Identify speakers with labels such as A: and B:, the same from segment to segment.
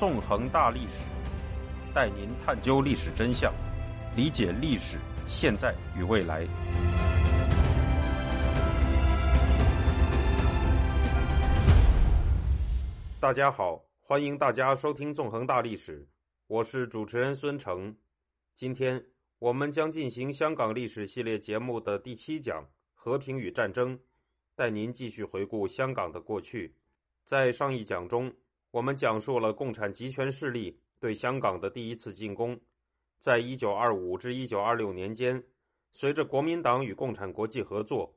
A: 纵横大历史，带您探究历史真相，理解历史现在与未来。大家好，欢迎大家收听《纵横大历史》，我是主持人孙成。今天我们将进行香港历史系列节目的第七讲《和平与战争》，带您继续回顾香港的过去。在上一讲中，我们讲述了共产集权势力对香港的第一次进攻。在一九二五至一九二六年间，随着国民党与共产国际合作。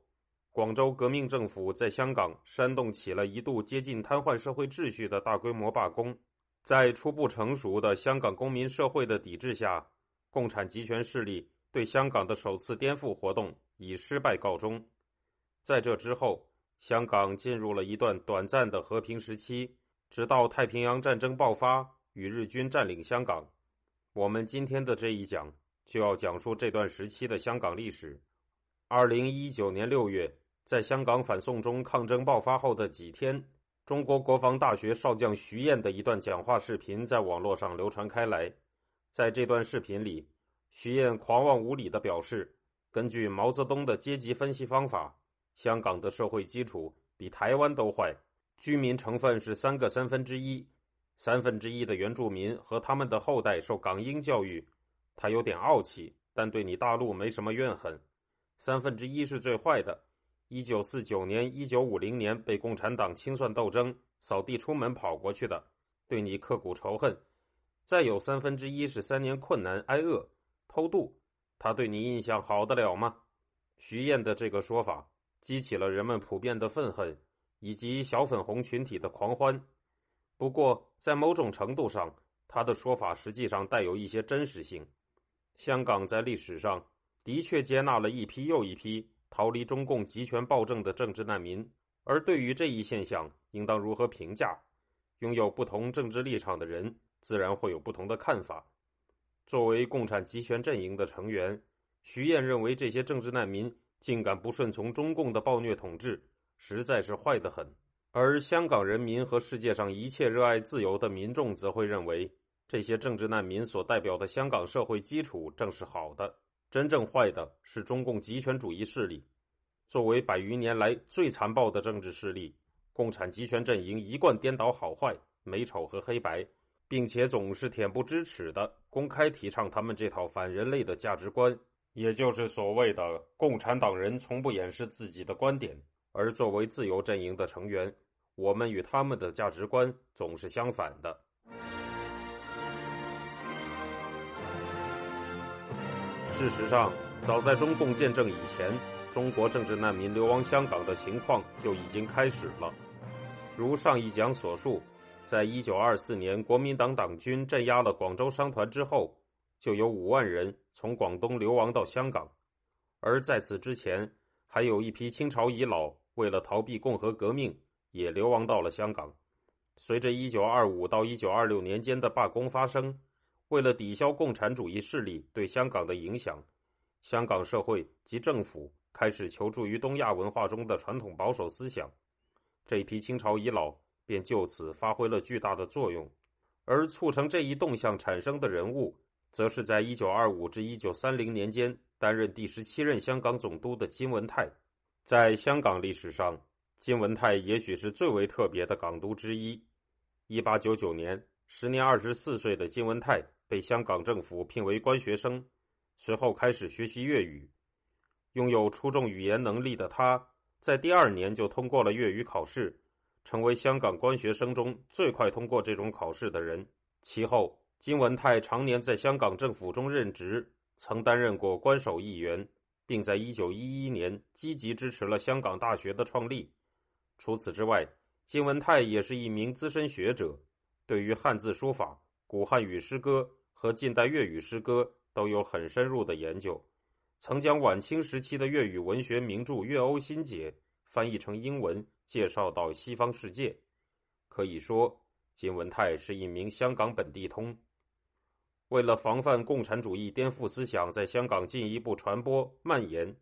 A: 广州革命政府在香港煽动起了一度接近瘫痪社会秩序的大规模罢工，在初步成熟的香港公民社会的抵制下，共产集权势力对香港的首次颠覆活动以失败告终。在这之后，香港进入了一段短暂的和平时期，直到太平洋战争爆发与日军占领香港。我们今天的这一讲就要讲述这段时期的香港历史。二零一九年六月。在香港反送中抗争爆发后的几天，中国国防大学少将徐燕的一段讲话视频在网络上流传开来。在这段视频里，徐燕狂妄无礼的表示：“根据毛泽东的阶级分析方法，香港的社会基础比台湾都坏，居民成分是三个三分之一，三分之一的原住民和他们的后代受港英教育。他有点傲气，但对你大陆没什么怨恨。三分之一是最坏的。”一九四九年、一九五零年被共产党清算斗争扫地出门跑过去的，对你刻骨仇恨；再有三分之一是三年困难挨饿、偷渡，他对你印象好得了吗？徐燕的这个说法激起了人们普遍的愤恨，以及小粉红群体的狂欢。不过，在某种程度上，他的说法实际上带有一些真实性。香港在历史上的确接纳了一批又一批。逃离中共集权暴政的政治难民，而对于这一现象，应当如何评价？拥有不同政治立场的人自然会有不同的看法。作为共产集权阵营的成员，徐燕认为这些政治难民竟敢不顺从中共的暴虐统治，实在是坏得很。而香港人民和世界上一切热爱自由的民众则会认为，这些政治难民所代表的香港社会基础正是好的。真正坏的是中共极权主义势力。作为百余年来最残暴的政治势力，共产集权阵营一贯颠倒好坏、美丑和黑白，并且总是恬不知耻的公开提倡他们这套反人类的价值观，也就是所谓的共产党人从不掩饰自己的观点。而作为自由阵营的成员，我们与他们的价值观总是相反的。事实上，早在中共建政以前，中国政治难民流亡香港的情况就已经开始了。如上一讲所述，在一九二四年国民党党军镇压了广州商团之后，就有五万人从广东流亡到香港。而在此之前，还有一批清朝遗老为了逃避共和革命，也流亡到了香港。随着一九二五到一九二六年间的罢工发生。为了抵消共产主义势力对香港的影响，香港社会及政府开始求助于东亚文化中的传统保守思想，这批清朝遗老便就此发挥了巨大的作用。而促成这一动向产生的人物，则是在1925至1930年间担任第十七任香港总督的金文泰。在香港历史上，金文泰也许是最为特别的港督之一。1899年，时年24岁的金文泰。被香港政府聘为官学生，随后开始学习粤语。拥有出众语言能力的他，在第二年就通过了粤语考试，成为香港官学生中最快通过这种考试的人。其后，金文泰常年在香港政府中任职，曾担任过官守议员，并在1911年积极支持了香港大学的创立。除此之外，金文泰也是一名资深学者，对于汉字书法。古汉语诗歌和近代粤语诗歌都有很深入的研究，曾将晚清时期的粤语文学名著《粤欧新解》翻译成英文，介绍到西方世界。可以说，金文泰是一名香港本地通。为了防范共产主义颠覆思想在香港进一步传播蔓延，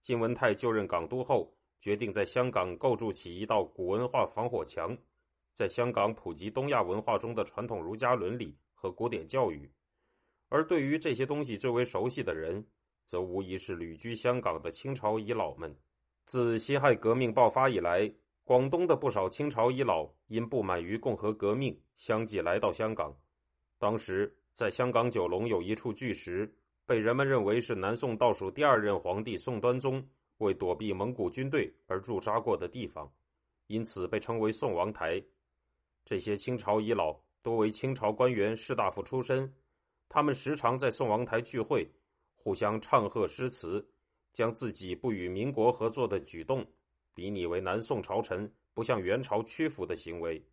A: 金文泰就任港督后，决定在香港构筑起一道古文化防火墙。在香港普及东亚文化中的传统儒家伦理和古典教育，而对于这些东西最为熟悉的人，则无疑是旅居香港的清朝遗老们。自辛亥革命爆发以来，广东的不少清朝遗老因不满于共和革命，相继来到香港。当时，在香港九龙有一处巨石，被人们认为是南宋倒数第二任皇帝宋端宗为躲避蒙古军队而驻扎过的地方，因此被称为宋王台。这些清朝遗老多为清朝官员、士大夫出身，他们时常在宋王台聚会，互相唱和诗词，将自己不与民国合作的举动比拟为南宋朝臣不向元朝屈服的行为。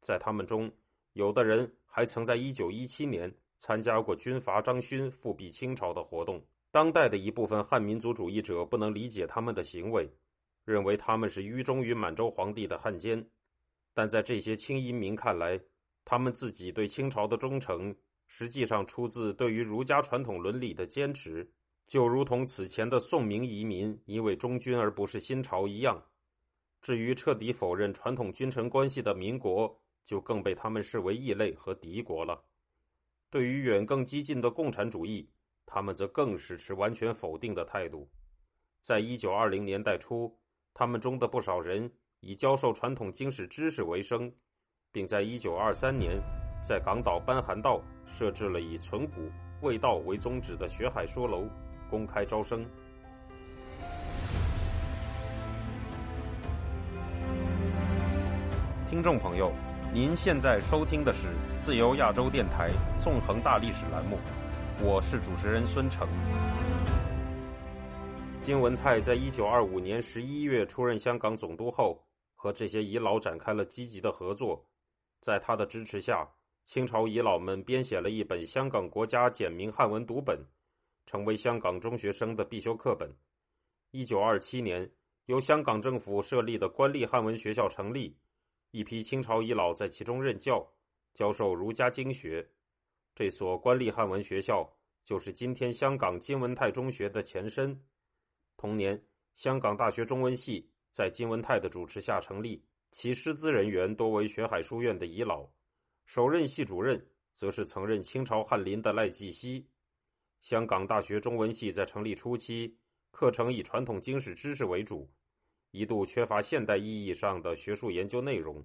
A: 在他们中，有的人还曾在1917年参加过军阀张勋复辟清朝的活动。当代的一部分汉民族主义者不能理解他们的行为，认为他们是愚忠于满洲皇帝的汉奸。但在这些清移民看来，他们自己对清朝的忠诚，实际上出自对于儒家传统伦理的坚持，就如同此前的宋明移民因为忠君而不是新朝一样。至于彻底否认传统君臣关系的民国，就更被他们视为异类和敌国了。对于远更激进的共产主义，他们则更是持完全否定的态度。在一九二零年代初，他们中的不少人。以教授传统经史知识为生，并在1923年在港岛班寒道设置了以存古卫道为宗旨的学海说楼，公开招生。听众朋友，您现在收听的是自由亚洲电台纵横大历史栏目，我是主持人孙成。金文泰在1925年11月出任香港总督后。和这些遗老展开了积极的合作，在他的支持下，清朝遗老们编写了一本香港国家简明汉文读本，成为香港中学生的必修课本。一九二七年，由香港政府设立的官立汉文学校成立，一批清朝遗老在其中任教，教授儒家经学。这所官立汉文学校就是今天香港金文泰中学的前身。同年，香港大学中文系。在金文泰的主持下成立，其师资人员多为学海书院的遗老，首任系主任则是曾任清朝翰林的赖继熙。香港大学中文系在成立初期，课程以传统经史知识为主，一度缺乏现代意义上的学术研究内容。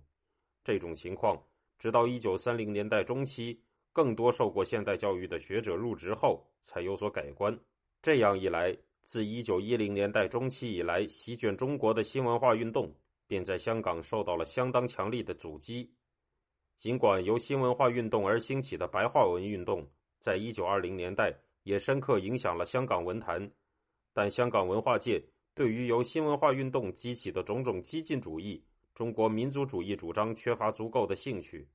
A: 这种情况直到一九三零年代中期，更多受过现代教育的学者入职后才有所改观。这样一来。自一九一零年代中期以来，席卷中国的新文化运动便在香港受到了相当强力的阻击。尽管由新文化运动而兴起的白话文运动，在一九二零年代也深刻影响了香港文坛，但香港文化界对于由新文化运动激起的种种激进主义、中国民族主义主张缺乏足够的兴趣。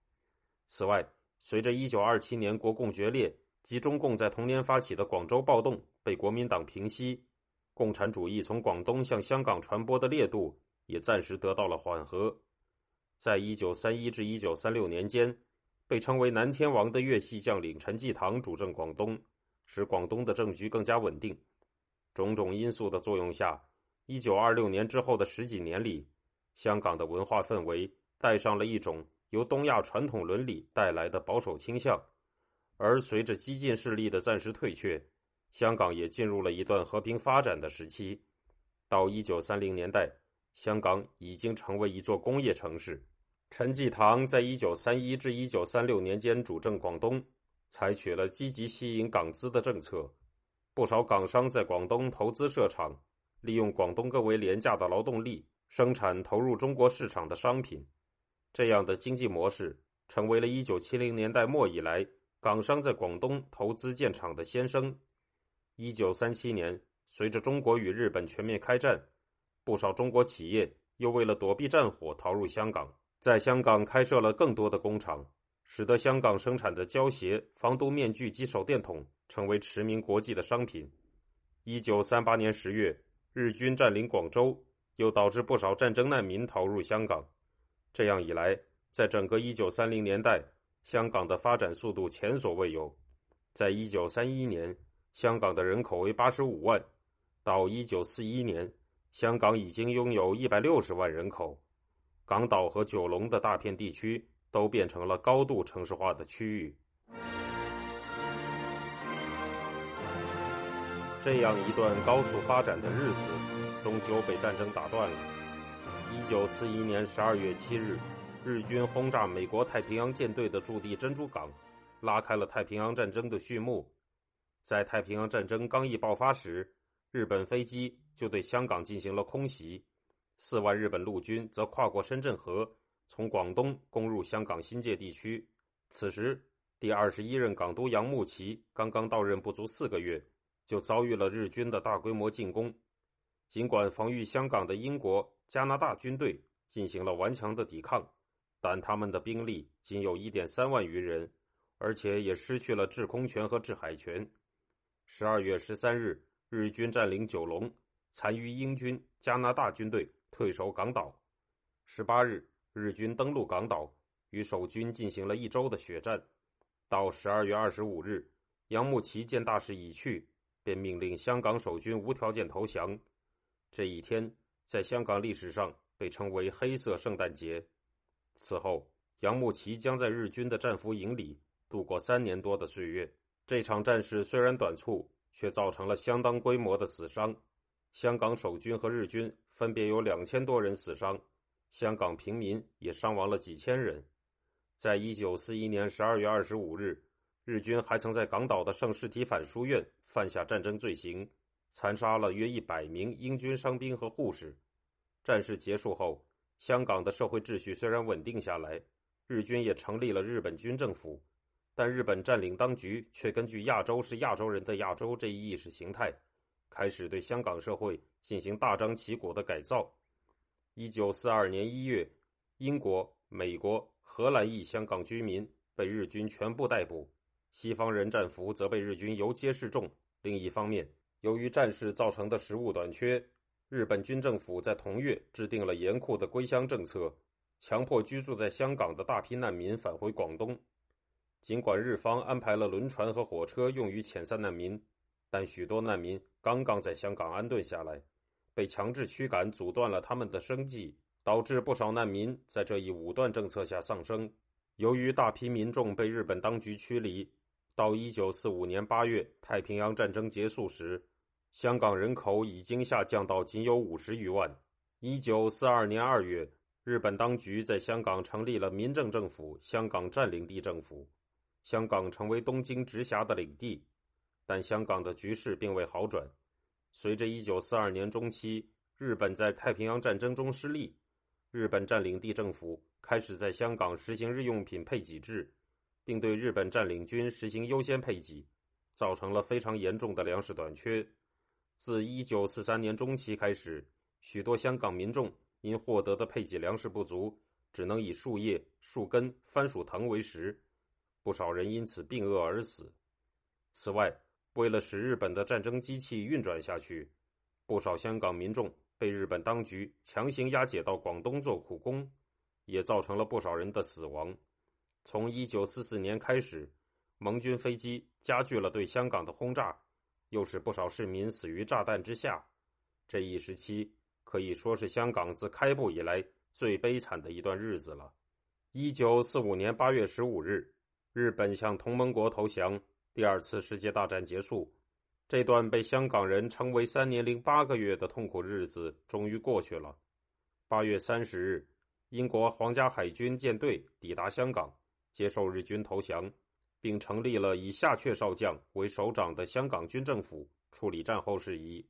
A: 此外，随着一九二七年国共决裂。及中共在同年发起的广州暴动被国民党平息，共产主义从广东向香港传播的烈度也暂时得到了缓和。在一九三一至一九三六年间，被称为“南天王”的粤系将领陈济棠主政广东，使广东的政局更加稳定。种种因素的作用下，一九二六年之后的十几年里，香港的文化氛围带上了一种由东亚传统伦理带来的保守倾向。而随着激进势力的暂时退却，香港也进入了一段和平发展的时期。到一九三零年代，香港已经成为一座工业城市。陈济棠在一九三一至一九三六年间主政广东，采取了积极吸引港资的政策。不少港商在广东投资设厂，利用广东更为廉价的劳动力生产投入中国市场的商品。这样的经济模式成为了一九七零年代末以来。港商在广东投资建厂的先声。一九三七年，随着中国与日本全面开战，不少中国企业又为了躲避战火逃入香港，在香港开设了更多的工厂，使得香港生产的胶鞋、防毒面具及手电筒成为驰名国际的商品。一九三八年十月，日军占领广州，又导致不少战争难民逃入香港。这样一来，在整个一九三零年代。香港的发展速度前所未有，在一九三一年，香港的人口为八十五万，到一九四一年，香港已经拥有一百六十万人口。港岛和九龙的大片地区都变成了高度城市化的区域。这样一段高速发展的日子，终究被战争打断了。一九四一年十二月七日，日军轰炸美国太平洋舰队的驻地珍珠港，拉开了太平洋战争的序幕。在太平洋战争刚一爆发时，日本飞机就对香港进行了空袭，四万日本陆军则跨过深圳河，从广东攻入香港新界地区。此时，第二十一任港督杨慕琦刚刚到任不足四个月。就遭遇了日军的大规模进攻。尽管防御香港的英国、加拿大军队进行了顽强的抵抗，但他们的兵力仅有一点三万余人，而且也失去了制空权和制海权。十二月十三日，日军占领九龙，残余英军、加拿大军队退守港岛。十八日，日军登陆港岛，与守军进行了一周的血战。到十二月二十五日，杨慕琦见大势已去。便命令香港守军无条件投降。这一天在香港历史上被称为“黑色圣诞节”。此后，杨慕琦将在日军的战俘营里度过三年多的岁月。这场战事虽然短促，却造成了相当规模的死伤。香港守军和日军分别有两千多人死伤，香港平民也伤亡了几千人。在一九四一年十二月二十五日，日军还曾在港岛的圣士提反书院。犯下战争罪行，残杀了约一百名英军伤兵和护士。战事结束后，香港的社会秩序虽然稳定下来，日军也成立了日本军政府，但日本占领当局却根据“亚洲是亚洲人的亚洲”这一意识形态，开始对香港社会进行大张旗鼓的改造。一九四二年一月，英国、美国、荷兰裔香港居民被日军全部逮捕，西方人战俘则被日军游街示众。另一方面，由于战事造成的食物短缺，日本军政府在同月制定了严酷的归乡政策，强迫居住在香港的大批难民返回广东。尽管日方安排了轮船和火车用于遣散难民，但许多难民刚刚在香港安顿下来，被强制驱赶，阻断了他们的生计，导致不少难民在这一武断政策下丧生。由于大批民众被日本当局驱离。到一九四五年八月，太平洋战争结束时，香港人口已经下降到仅有五十余万。一九四二年二月，日本当局在香港成立了民政政府——香港占领地政府，香港成为东京直辖的领地。但香港的局势并未好转。随着一九四二年中期日本在太平洋战争中失利，日本占领地政府开始在香港实行日用品配给制。并对日本占领军实行优先配给，造成了非常严重的粮食短缺。自1943年中期开始，许多香港民众因获得的配给粮食不足，只能以树叶、树根、番薯藤为食，不少人因此病饿而死。此外，为了使日本的战争机器运转下去，不少香港民众被日本当局强行押解到广东做苦工，也造成了不少人的死亡。从1944年开始，盟军飞机加剧了对香港的轰炸，又使不少市民死于炸弹之下。这一时期可以说是香港自开埠以来最悲惨的一段日子了。1945年8月15日，日本向同盟国投降，第二次世界大战结束。这段被香港人称为“三年零八个月”的痛苦日子终于过去了。8月30日，英国皇家海军舰队抵达香港。接受日军投降，并成立了以夏阙少将为首长的香港军政府，处理战后事宜。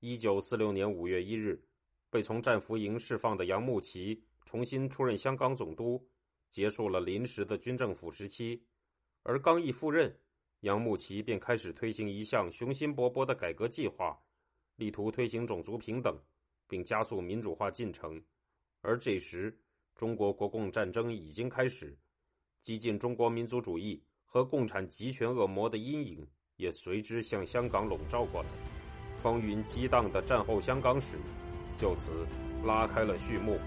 A: 一九四六年五月一日，被从战俘营释放的杨慕琦重新出任香港总督，结束了临时的军政府时期。而刚一赴任，杨慕琦便开始推行一项雄心勃勃的改革计划，力图推行种族平等，并加速民主化进程。而这时，中国国共战争已经开始。激进中国民族主义和共产集权恶魔的阴影也随之向香港笼罩过来，风云激荡的战后香港史就此拉开了序幕。